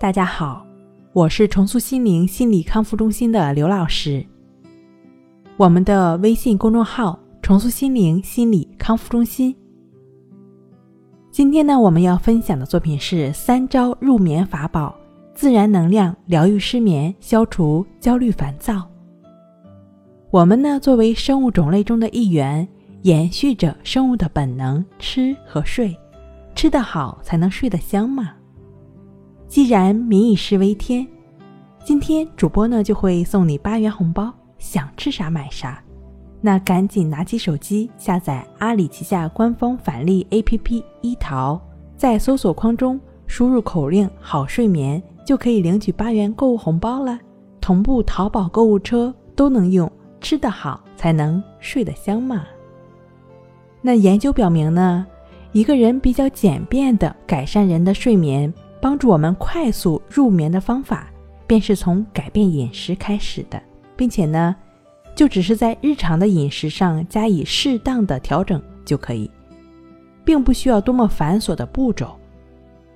大家好，我是重塑心灵心理康复中心的刘老师。我们的微信公众号“重塑心灵心理康复中心”。今天呢，我们要分享的作品是三招入眠法宝，自然能量疗愈失眠，消除焦虑烦躁。我们呢，作为生物种类中的一员，延续着生物的本能，吃和睡，吃得好才能睡得香嘛。既然民以食为天，今天主播呢就会送你八元红包，想吃啥买啥。那赶紧拿起手机下载阿里旗下官方返利 APP 一淘，在搜索框中输入口令“好睡眠”，就可以领取八元购物红包了。同步淘宝购物车都能用，吃得好才能睡得香嘛。那研究表明呢，一个人比较简便的改善人的睡眠。帮助我们快速入眠的方法，便是从改变饮食开始的，并且呢，就只是在日常的饮食上加以适当的调整就可以，并不需要多么繁琐的步骤。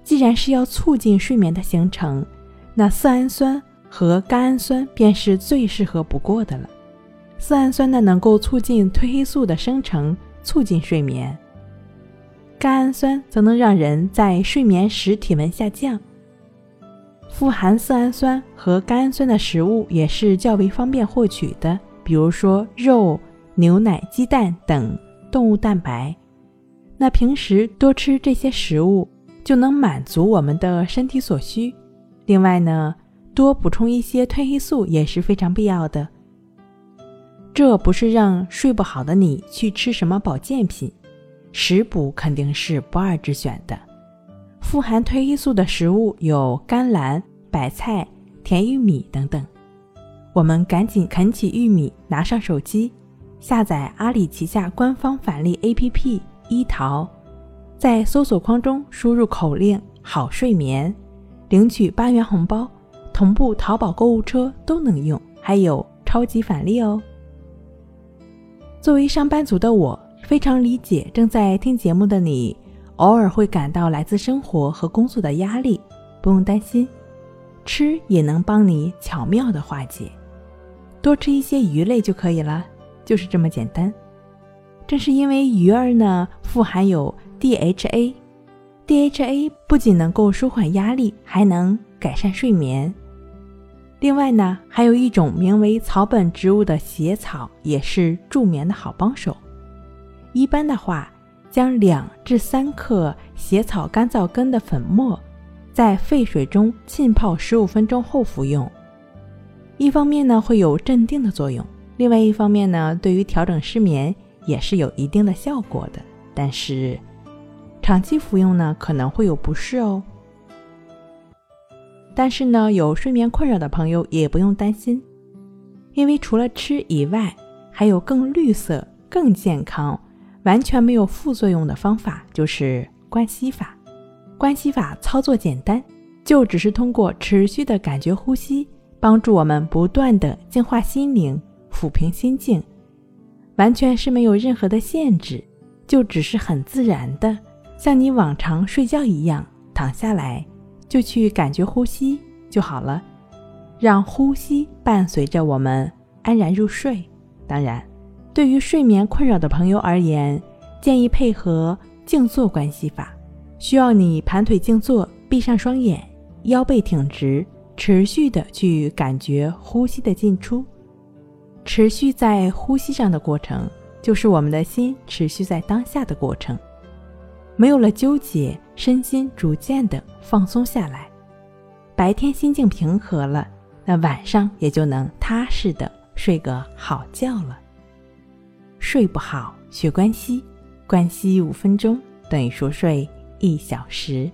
既然是要促进睡眠的形成，那色氨酸和甘氨酸便是最适合不过的了。色氨酸呢，能够促进褪黑素的生成，促进睡眠。甘氨酸则能让人在睡眠时体温下降。富含色氨酸和甘氨酸的食物也是较为方便获取的，比如说肉、牛奶、鸡蛋等动物蛋白。那平时多吃这些食物，就能满足我们的身体所需。另外呢，多补充一些褪黑素也是非常必要的。这不是让睡不好的你去吃什么保健品。食补肯定是不二之选的。富含褪黑素的食物有甘蓝、白菜、甜玉米等等。我们赶紧啃起玉米，拿上手机，下载阿里旗下官方返利 APP 一淘，在搜索框中输入口令“好睡眠”，领取八元红包，同步淘宝购物车都能用，还有超级返利哦。作为上班族的我。非常理解正在听节目的你，偶尔会感到来自生活和工作的压力，不用担心，吃也能帮你巧妙的化解，多吃一些鱼类就可以了，就是这么简单。正是因为鱼儿呢富含有 DHA，DHA 不仅能够舒缓压力，还能改善睡眠。另外呢，还有一种名为草本植物的血草，也是助眠的好帮手。一般的话，将两至三克血草干燥根的粉末，在沸水中浸泡十五分钟后服用。一方面呢会有镇定的作用，另外一方面呢对于调整失眠也是有一定的效果的。但是，长期服用呢可能会有不适哦。但是呢有睡眠困扰的朋友也不用担心，因为除了吃以外，还有更绿色、更健康。完全没有副作用的方法就是关系法。关系法操作简单，就只是通过持续的感觉呼吸，帮助我们不断的净化心灵、抚平心境，完全是没有任何的限制，就只是很自然的，像你往常睡觉一样躺下来，就去感觉呼吸就好了，让呼吸伴随着我们安然入睡。当然。对于睡眠困扰的朋友而言，建议配合静坐关系法，需要你盘腿静坐，闭上双眼，腰背挺直，持续的去感觉呼吸的进出。持续在呼吸上的过程，就是我们的心持续在当下的过程。没有了纠结，身心逐渐的放松下来。白天心境平和了，那晚上也就能踏实的睡个好觉了。睡不好，学关西，关西五分钟等于熟睡一小时。